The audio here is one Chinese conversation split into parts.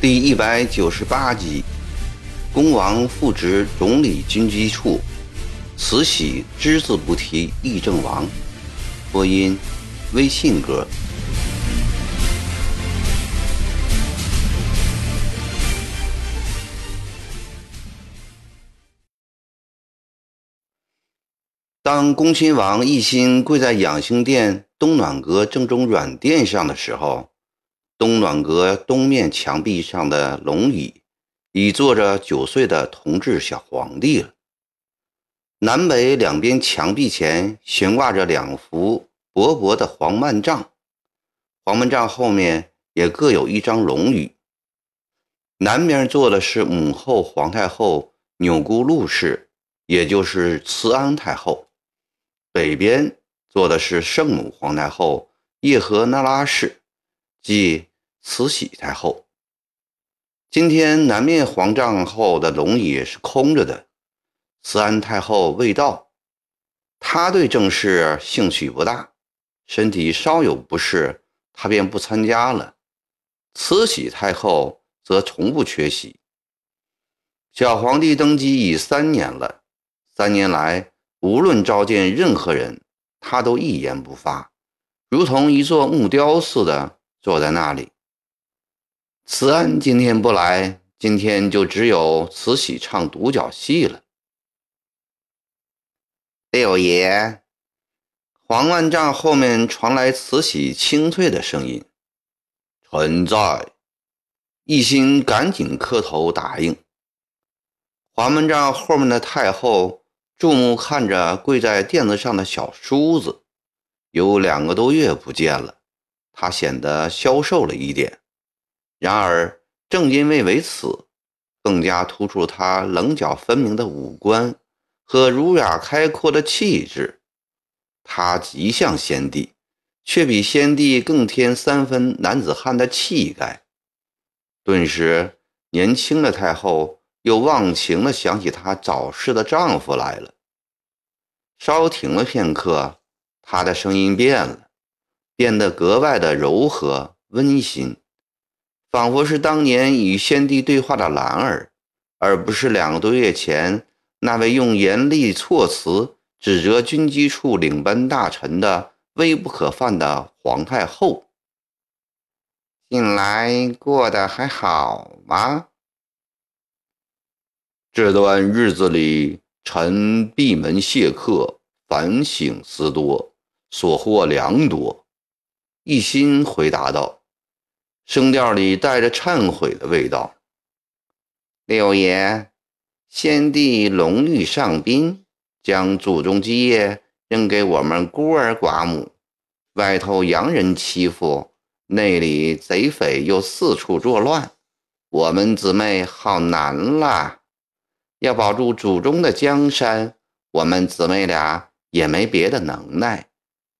第一百九十八集，恭王复职总理军机处，慈禧只字不提议政王。播音：微信歌。当恭亲王奕欣跪在养心殿东暖阁正中软垫上的时候。东暖阁东面墙壁上的龙椅，已坐着九岁的同治小皇帝了。南北两边墙壁前悬挂着两幅薄薄的黄幔帐，黄幔帐后面也各有一张龙椅。南边坐的是母后皇太后钮钴禄氏，也就是慈安太后；北边坐的是圣母皇太后叶赫那拉氏，即。慈禧太后，今天南面皇帐后的龙椅是空着的。慈安太后未到，她对政事兴趣不大，身体稍有不适，她便不参加了。慈禧太后则从不缺席。小皇帝登基已三年了，三年来无论召见任何人，他都一言不发，如同一座木雕似的坐在那里。慈安今天不来，今天就只有慈禧唱独角戏了。六爷，黄万丈后面传来慈禧清脆的声音：“臣在。”一心赶紧磕头答应。黄万丈后面的太后注目看着跪在垫子上的小叔子，有两个多月不见了，他显得消瘦了一点。然而，正因为为此，更加突出他棱角分明的五官和儒雅开阔的气质。他极像先帝，却比先帝更添三分男子汉的气概。顿时，年轻的太后又忘情地想起她早逝的丈夫来了。稍停了片刻，她的声音变了，变得格外的柔和温馨。仿佛是当年与先帝对话的兰儿，而不是两个多月前那位用严厉措辞指责军机处领班大臣的微不可犯的皇太后。近来过得还好吗？这段日子里，臣闭门谢客，反省思多，所获良多。一心回答道。声调里带着忏悔的味道。六爷，先帝龙驭上宾，将祖宗基业扔给我们孤儿寡母，外头洋人欺负，内里贼匪又四处作乱，我们姊妹好难啦！要保住祖宗的江山，我们姊妹俩也没别的能耐，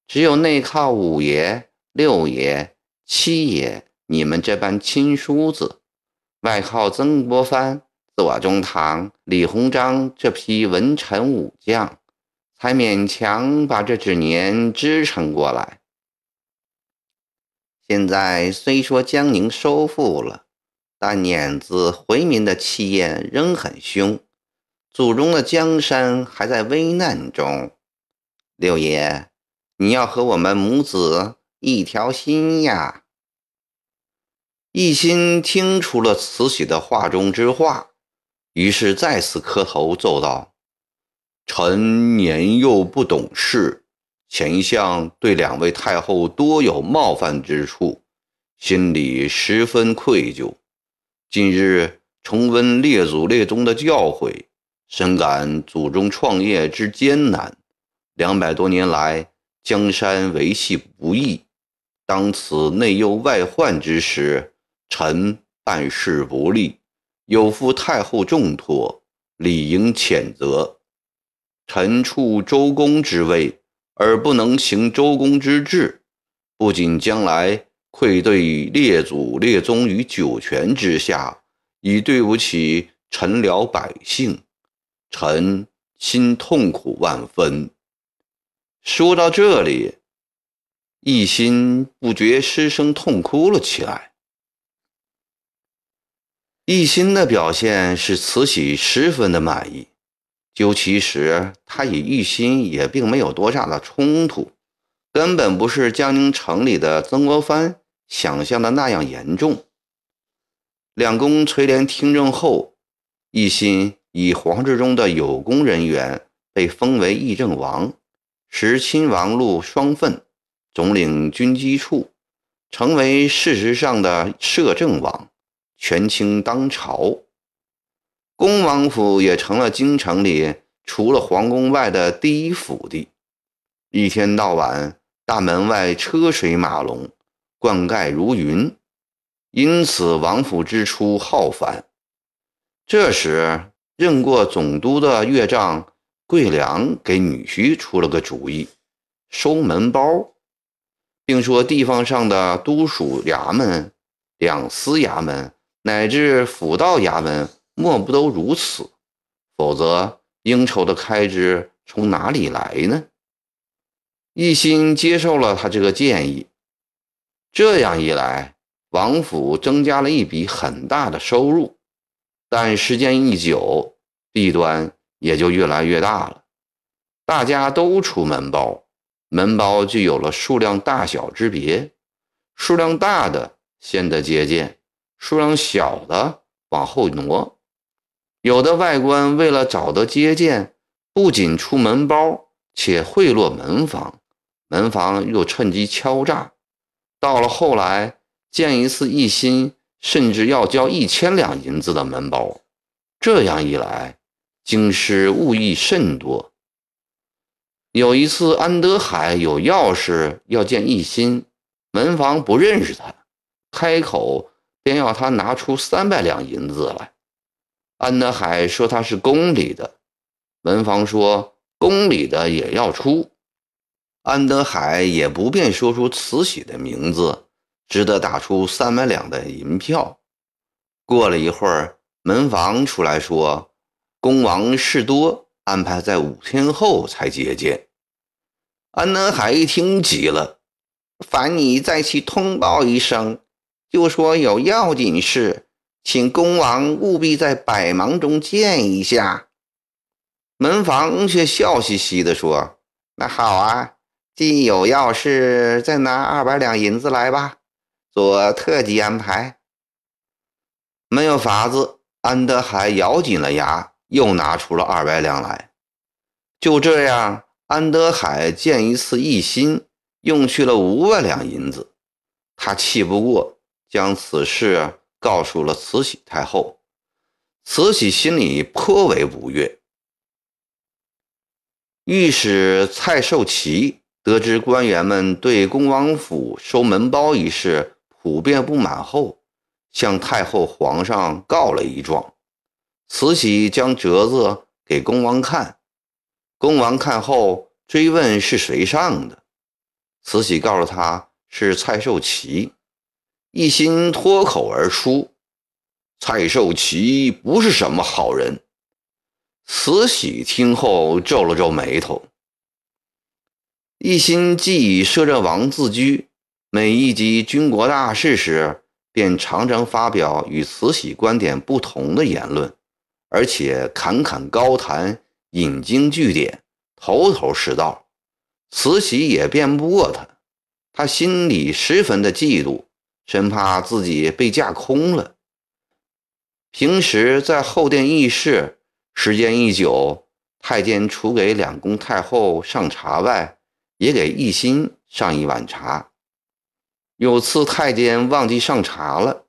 只有内靠五爷、六爷、七爷。你们这般亲叔子，外靠曾国藩、左宗棠、李鸿章这批文臣武将，才勉强把这几年支撑过来。现在虽说江宁收复了，但碾子回民的气焰仍很凶，祖宗的江山还在危难中。六爷，你要和我们母子一条心呀！一心听出了慈禧的话中之话，于是再次磕头奏道：“臣年幼不懂事，前相对两位太后多有冒犯之处，心里十分愧疚。近日重温列祖列宗的教诲，深感祖宗创业之艰难。两百多年来，江山维系不易，当此内忧外患之时。”臣办事不力，有负太后重托，理应谴责。臣处周公之位，而不能行周公之志，不仅将来愧对列祖列宗于九泉之下，已对不起臣僚百姓，臣心痛苦万分。说到这里，一心不觉失声痛哭了起来。一心的表现使慈禧十分的满意。究其实，他与玉心也并没有多大的冲突，根本不是江宁城里的曾国藩想象的那样严重。两宫垂帘听政后，一心以皇室中的有功人员被封为议政王，时亲王禄双份，总领军机处，成为事实上的摄政王。权倾当朝，恭王府也成了京城里除了皇宫外的第一府邸。一天到晚，大门外车水马龙，灌溉如云，因此王府支出浩繁。这时，任过总督的岳丈桂良给女婿出了个主意，收门包，并说地方上的都署衙门、两司衙门。乃至府道衙门莫不都如此，否则应酬的开支从哪里来呢？一心接受了他这个建议，这样一来，王府增加了一笔很大的收入。但时间一久，弊端也就越来越大了。大家都出门包，门包就有了数量大小之别，数量大的先得接见。数量小的往后挪，有的外官为了找得接见，不仅出门包，且贿赂门房，门房又趁机敲诈。到了后来，见一次一心，甚至要交一千两银子的门包。这样一来，京师物议甚多。有一次，安德海有要事要见一心，门房不认识他，开口。便要他拿出三百两银子来。安德海说他是宫里的，门房说宫里的也要出。安德海也不便说出慈禧的名字，只得打出三百两的银票。过了一会儿，门房出来说，恭王事多，安排在五天后才接见。安南海一听急了，烦你再去通报一声。就说有要紧事，请恭王务必在百忙中见一下。门房却笑嘻嘻地说：“那好啊，既有要事，再拿二百两银子来吧，做特级安排。”没有法子，安德海咬紧了牙，又拿出了二百两来。就这样，安德海见一次一心，用去了五万两银子，他气不过。将此事告诉了慈禧太后，慈禧心里颇为不悦。御史蔡寿祺得知官员们对恭王府收门包一事普遍不满后，向太后、皇上告了一状。慈禧将折子给恭王看，恭王看后追问是谁上的，慈禧告诉他是蔡寿祺。一心脱口而出：“蔡寿祺不是什么好人。”慈禧听后皱了皱眉头。一心既以摄政王自居，每一集军国大事时，便常常发表与慈禧观点不同的言论，而且侃侃高谈，引经据典，头头是道。慈禧也辩不过他，他心里十分的嫉妒。生怕自己被架空了。平时在后殿议事，时间一久，太监除给两宫太后上茶外，也给一心上一碗茶。有次太监忘记上茶了，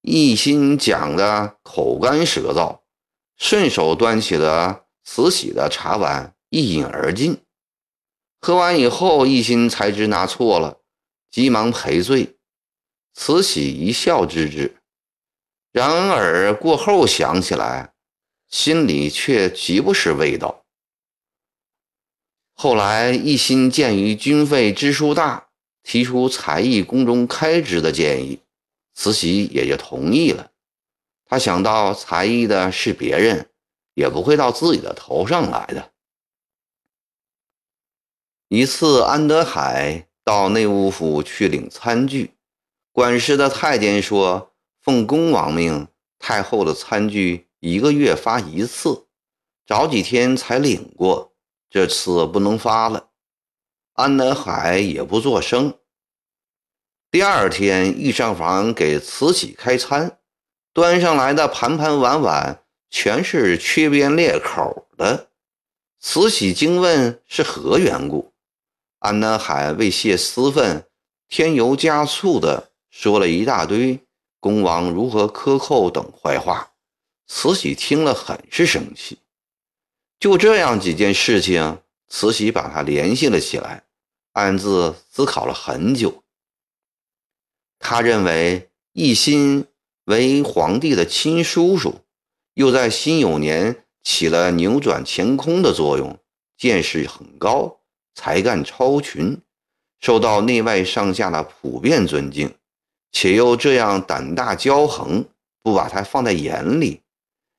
一心讲的口干舌燥，顺手端起了慈禧的茶碗一饮而尽。喝完以后，一心才知拿错了，急忙赔罪。慈禧一笑置之，然而过后想起来，心里却极不是味道。后来一心鉴于军费支出大，提出才艺宫中开支的建议，慈禧也就同意了。他想到才艺的是别人，也不会到自己的头上来的。一次，安德海到内务府去领餐具，管事的太监说：“奉公王命，太后的餐具一个月发一次，早几天才领过，这次不能发了。”安德海也不作声。第二天，御膳房给慈禧开餐，端上来的盘盘碗碗全是缺边裂口的。慈禧惊问是何缘故，安南海为泄私愤，添油加醋的说了一大堆恭王如何克扣等坏话。慈禧听了很是生气。就这样几件事情，慈禧把他联系了起来，暗自思考了很久。他认为奕欣为皇帝的亲叔叔，又在辛酉年。起了扭转乾坤的作用，见识很高，才干超群，受到内外上下的普遍尊敬，且又这样胆大骄横，不把他放在眼里，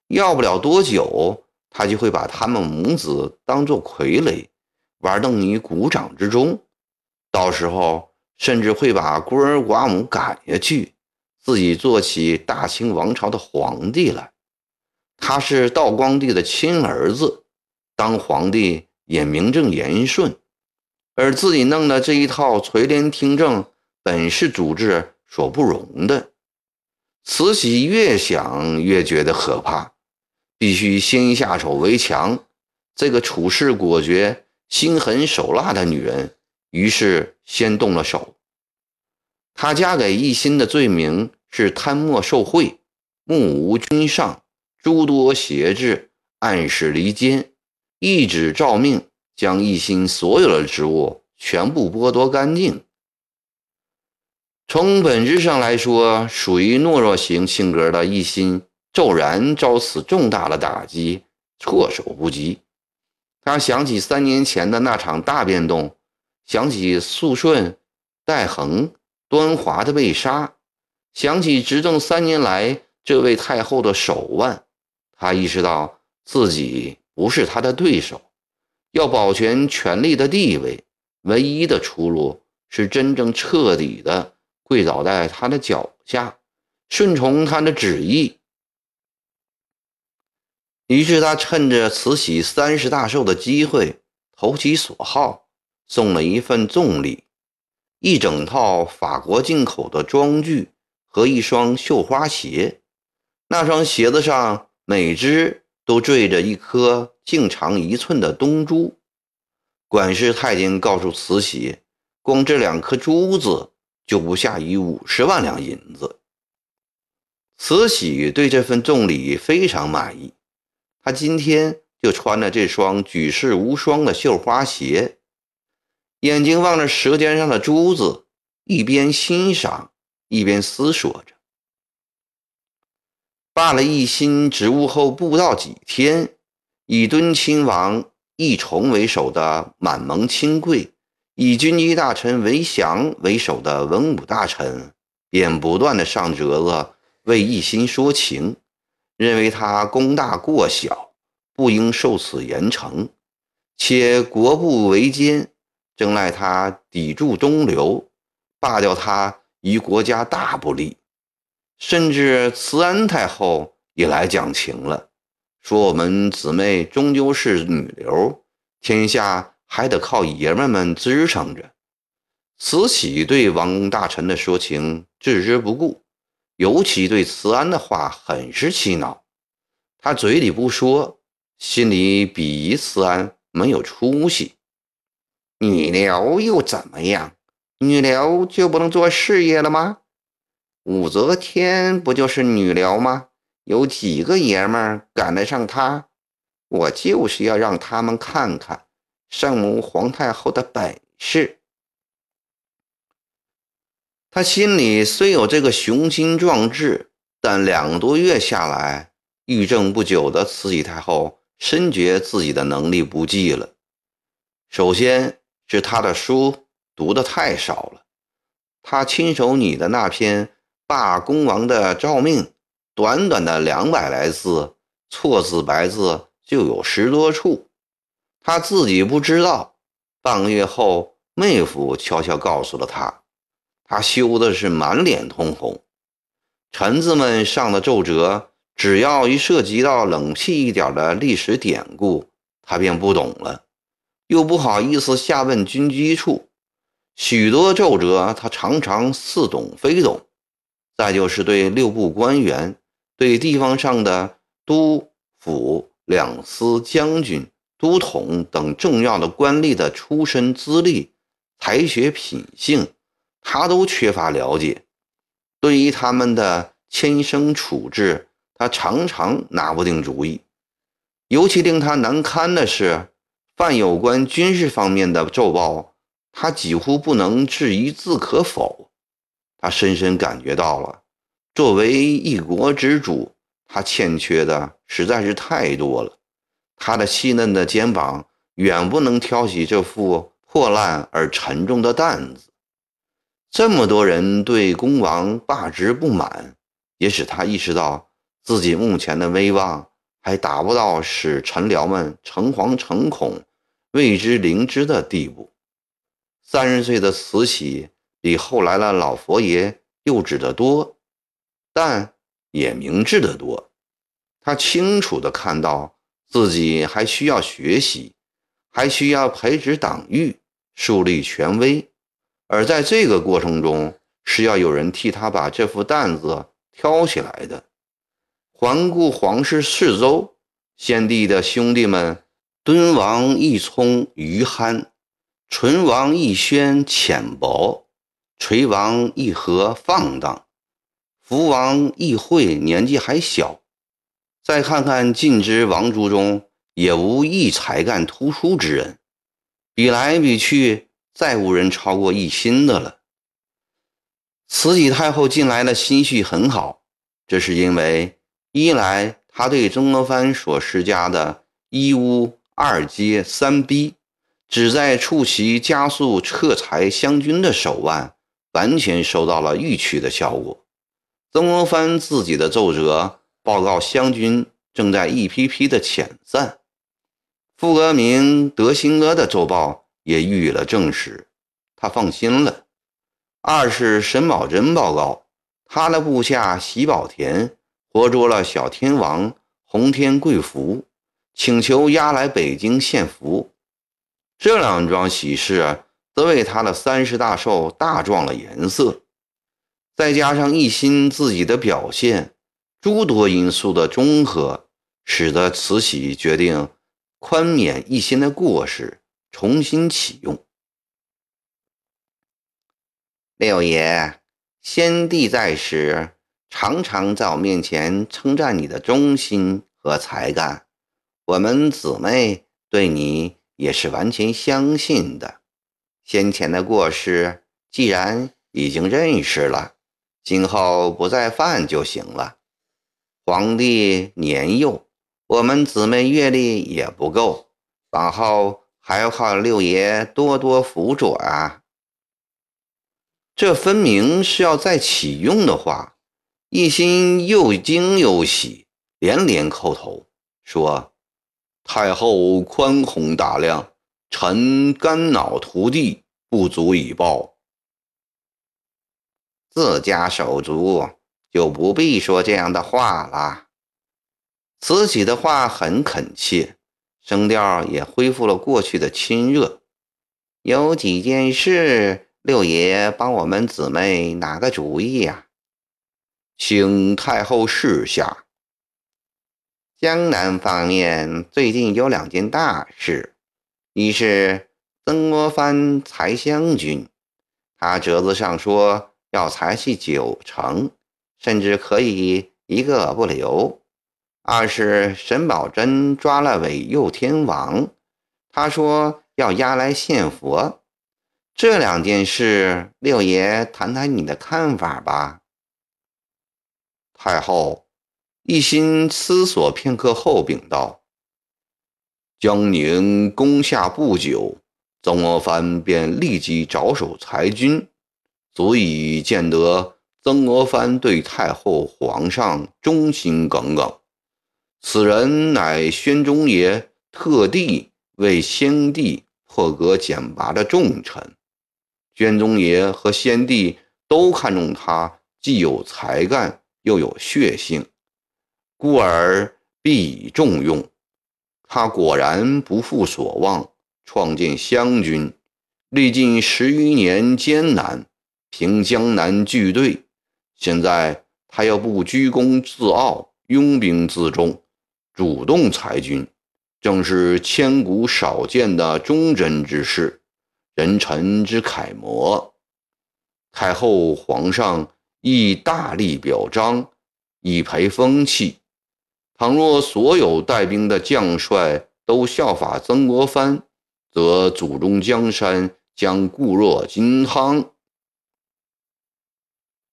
要不了多久，他就会把他们母子当作傀儡，玩弄于股掌之中，到时候甚至会把孤儿寡母赶下去，自己做起大清王朝的皇帝来。他是道光帝的亲儿子，当皇帝也名正言顺，而自己弄的这一套垂帘听政，本是主治所不容的。慈禧越想越觉得可怕，必须先下手为强。这个处事果决、心狠手辣的女人，于是先动了手。她嫁给奕欣的罪名是贪墨受贿、目无君上。诸多邪制，暗使离间，一纸诏命，将奕欣所有的职务全部剥夺干净。从本质上来说，属于懦弱型性格的奕欣骤然遭此重大的打击，措手不及。他想起三年前的那场大变动，想起肃顺、戴恒、端华的被杀，想起执政三年来这位太后的手腕。他意识到自己不是他的对手，要保全权力的地位，唯一的出路是真正彻底的跪倒在他的脚下，顺从他的旨意。于是他趁着慈禧三十大寿的机会，投其所好，送了一份重礼：一整套法国进口的装具和一双绣花鞋。那双鞋子上。每只都缀着一颗径长一寸的东珠。管事太监告诉慈禧，光这两颗珠子就不下于五十万两银子。慈禧对这份重礼非常满意，他今天就穿了这双举世无双的绣花鞋，眼睛望着舌尖上的珠子，一边欣赏一边思索着。罢了一心职务后不到几天，以敦亲王奕崇为首的满蒙亲贵，以军机大臣韦祥为首的文武大臣，便不断的上折子为奕心说情，认为他功大过小，不应受此严惩，且国不为奸，正赖他抵住东流，罢掉他于国家大不利。甚至慈安太后也来讲情了，说我们姊妹终究是女流，天下还得靠爷们们支撑着。慈禧对王大臣的说情置之不顾，尤其对慈安的话很是气恼。他嘴里不说，心里鄙夷慈安没有出息。女流又怎么样？女流就不能做事业了吗？武则天不就是女僚吗？有几个爷们儿赶得上她？我就是要让他们看看圣母皇太后的本事。他心里虽有这个雄心壮志，但两个多月下来，御政不久的慈禧太后深觉自己的能力不济了。首先是他的书读的太少了，他亲手拟的那篇。罢公王的诏命，短短的两百来字，错字白字就有十多处。他自己不知道，半个月后，妹夫悄悄告诉了他，他羞的是满脸通红。臣子们上的奏折，只要一涉及到冷僻一点的历史典故，他便不懂了，又不好意思下问军机处。许多奏折，他常常似懂非懂。再就是对六部官员、对地方上的督府两司将军、都统等重要的官吏的出身资历、才学品性，他都缺乏了解。对于他们的迁升处置，他常常拿不定主意。尤其令他难堪的是，犯有关军事方面的奏报。他几乎不能置一字可否，他深深感觉到了，作为一国之主，他欠缺的实在是太多了。他的细嫩的肩膀远不能挑起这副破烂而沉重的担子。这么多人对恭王罢职不满，也使他意识到自己目前的威望还达不到使臣僚们诚惶诚恐、畏之灵之的地步。三十岁的慈禧比后来的老佛爷幼稚得多，但也明智得多。他清楚地看到自己还需要学习，还需要培植党羽、树立权威，而在这个过程中是要有人替他把这副担子挑起来的。环顾皇室四周，先帝的兄弟们，敦王奕聪、于憨。淳王奕轩浅薄，垂王奕和放荡，福王奕惠年纪还小。再看看晋之王族中，也无一才干突出之人。比来比去，再无人超过奕欣的了。慈禧太后近来的心绪很好，这是因为一来她对曾国藩所施加的一屋二阶三逼。旨在促其加速撤裁湘军的手腕，完全收到了预期的效果。曾国藩自己的奏折报告湘军正在一批批的遣散，傅革明、德兴阿的奏报也予以了证实，他放心了。二是沈葆桢报告，他的部下喜宝田活捉了小天王洪天贵福，请求押来北京献俘。这两桩喜事，则为他的三十大寿大壮了颜色。再加上一心自己的表现，诸多因素的综合，使得慈禧决定宽免一心的过失，重新启用。六爷，先帝在时，常常在我面前称赞你的忠心和才干，我们姊妹对你。也是完全相信的。先前的过失，既然已经认识了，今后不再犯就行了。皇帝年幼，我们姊妹阅历也不够，往后还要靠六爷多多辅佐啊。这分明是要再启用的话。一心又惊又喜，连连叩头说。太后宽宏大量，臣肝脑涂地，不足以报。自家手足就不必说这样的话了。慈禧的话很恳切，声调也恢复了过去的亲热。有几件事，六爷帮我们姊妹拿个主意呀？请太后示下。江南方面最近有两件大事，一是曾国藩裁湘军，他折子上说要裁去九成，甚至可以一个不留；二是沈葆桢抓了伪右天王，他说要押来献佛。这两件事，六爷谈谈你的看法吧。太后。一心思索片刻后，禀道：“江宁攻下不久，曾国藩便立即着手裁军，足以见得曾国藩对太后、皇上忠心耿耿。此人乃宣宗爷特地为先帝破格简拔的重臣。宣宗爷和先帝都看重他，既有才干又有血性，故而必以重用。他果然不负所望，创建湘军，历尽十余年艰难，平江南巨队。现在他要不居功自傲，拥兵自重，主动裁军。正是千古少见的忠贞之士，人臣之楷模。太后、皇上亦大力表彰，以培风气。倘若所有带兵的将帅都效法曾国藩，则祖宗江山将固若金汤。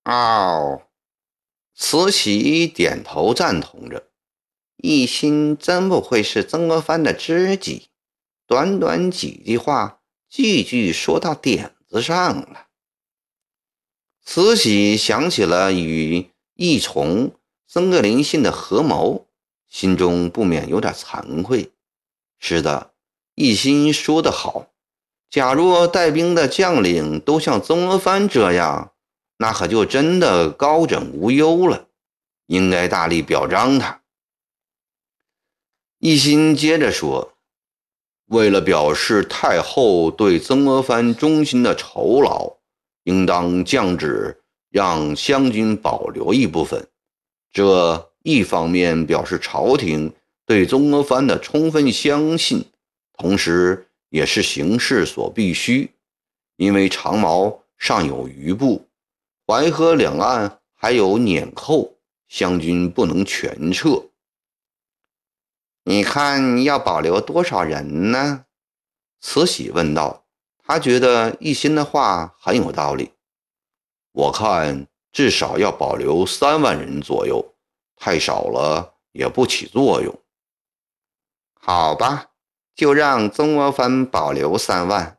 哦，慈禧点头赞同着。一心真不愧是曾国藩的知己，短短几句话，句句说到点子上了。慈禧想起了与义从、曾格林信的合谋，心中不免有点惭愧。是的，一心说得好，假若带兵的将领都像曾国藩这样，那可就真的高枕无忧了，应该大力表彰他。一心接着说：“为了表示太后对曾国藩忠心的酬劳，应当降旨让湘军保留一部分。这一方面表示朝廷对曾国藩的充分相信，同时也是形势所必须。因为长毛尚有余部，淮河两岸还有碾寇，湘军不能全撤。”你看要保留多少人呢？慈禧问道。她觉得一心的话很有道理。我看至少要保留三万人左右，太少了也不起作用。好吧，就让曾国藩保留三万。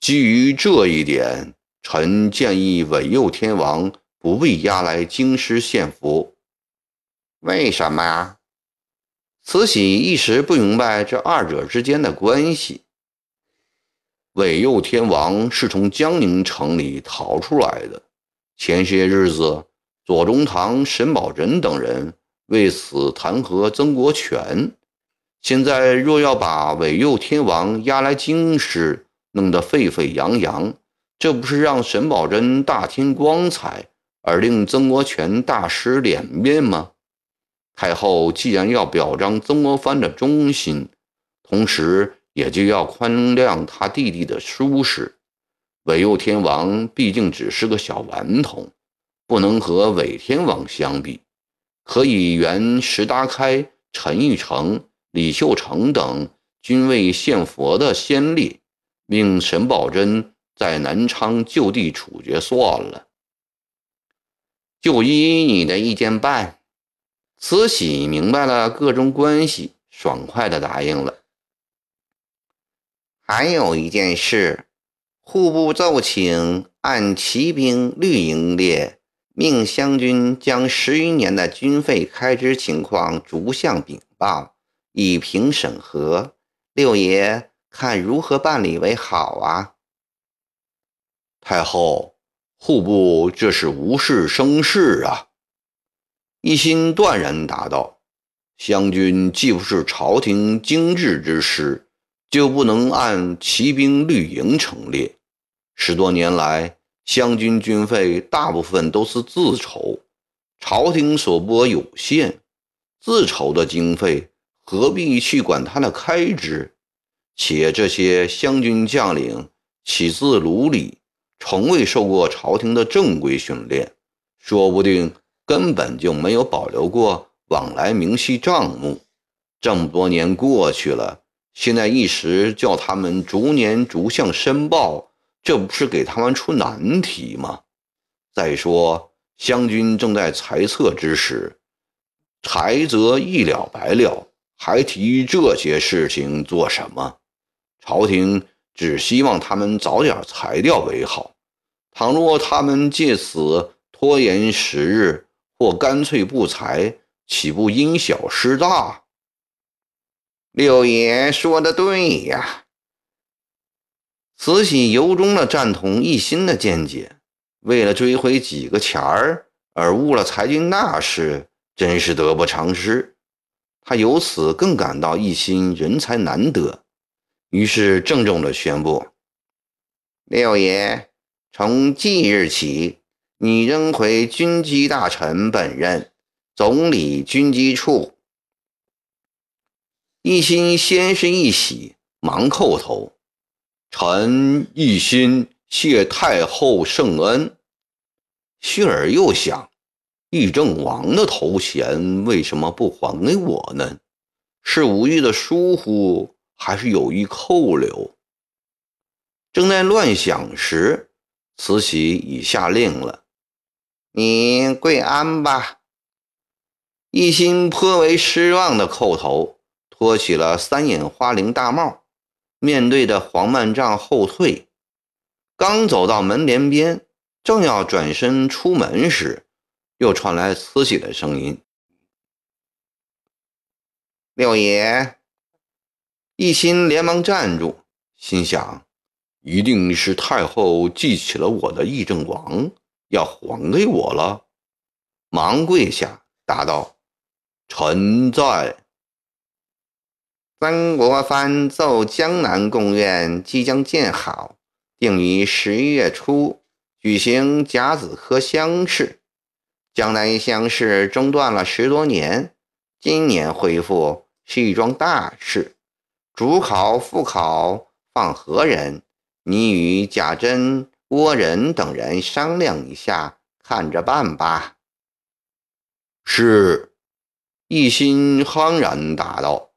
基于这一点，臣建议韦佑天王不必押来京师献俘。为什么呀？慈禧一时不明白这二者之间的关系。韦佑天王是从江宁城里逃出来的，前些日子左宗棠、沈葆桢等人为此弹劾曾国荃。现在若要把韦佑天王押来京师，弄得沸沸扬扬，这不是让沈葆桢大添光彩，而令曾国荃大失脸面吗？太后既然要表彰曾国藩的忠心，同时也就要宽谅他弟弟的疏失。韦佑天王毕竟只是个小顽童，不能和韦天王相比。可以原石达开、陈玉成、李秀成等均未献佛的先例，命沈葆桢在南昌就地处决算了。就依你的意见办。慈禧明白了各种关系，爽快地答应了。还有一件事，户部奏请按骑兵绿营列，命湘军将十余年的军费开支情况逐项禀报，以平审核。六爷看如何办理为好啊？太后，户部这是无事生事啊。一心断然答道：“湘军既不是朝廷精制之师，就不能按骑兵绿营成列。十多年来，湘军军费大部分都是自筹，朝廷所拨有限，自筹的经费何必去管他的开支？且这些湘军将领起自鲁里，从未受过朝廷的正规训练，说不定。”根本就没有保留过往来明细账目，这么多年过去了，现在一时叫他们逐年逐项申报，这不是给他们出难题吗？再说湘军正在裁撤之时，裁则一了百了，还提这些事情做什么？朝廷只希望他们早点裁掉为好。倘若他们借此拖延时日，或干脆不裁，岂不因小失大？六爷说的对呀，慈禧由衷地赞同奕欣的见解，为了追回几个钱儿而误了裁军大事，真是得不偿失。他由此更感到奕欣人才难得，于是郑重地宣布：“六爷，从即日起，你仍回军机大臣本任，总理军机处。”奕欣先是一喜，忙叩头：“臣奕欣谢太后圣恩。”续而又想。议政王的头衔为什么不还给我呢？是无意的疏忽，还是有意扣留？正在乱想时，慈禧已下令了：“你跪安吧。”一心颇为失望的叩头，托起了三眼花翎大帽，面对着黄曼帐后退。刚走到门帘边，正要转身出门时，又传来慈禧的声音：“六爷。”一心连忙站住，心想：“一定是太后记起了我的议政王，要还给我了。”忙跪下答道：“臣在。”曾国藩奏江南贡院即将建好，定于十一月初举行甲子科乡试。江南乡试中断了十多年，今年恢复是一桩大事。主考、副考放何人？你与贾珍、郭仁等人商量一下，看着办吧。是，一心慌然答道。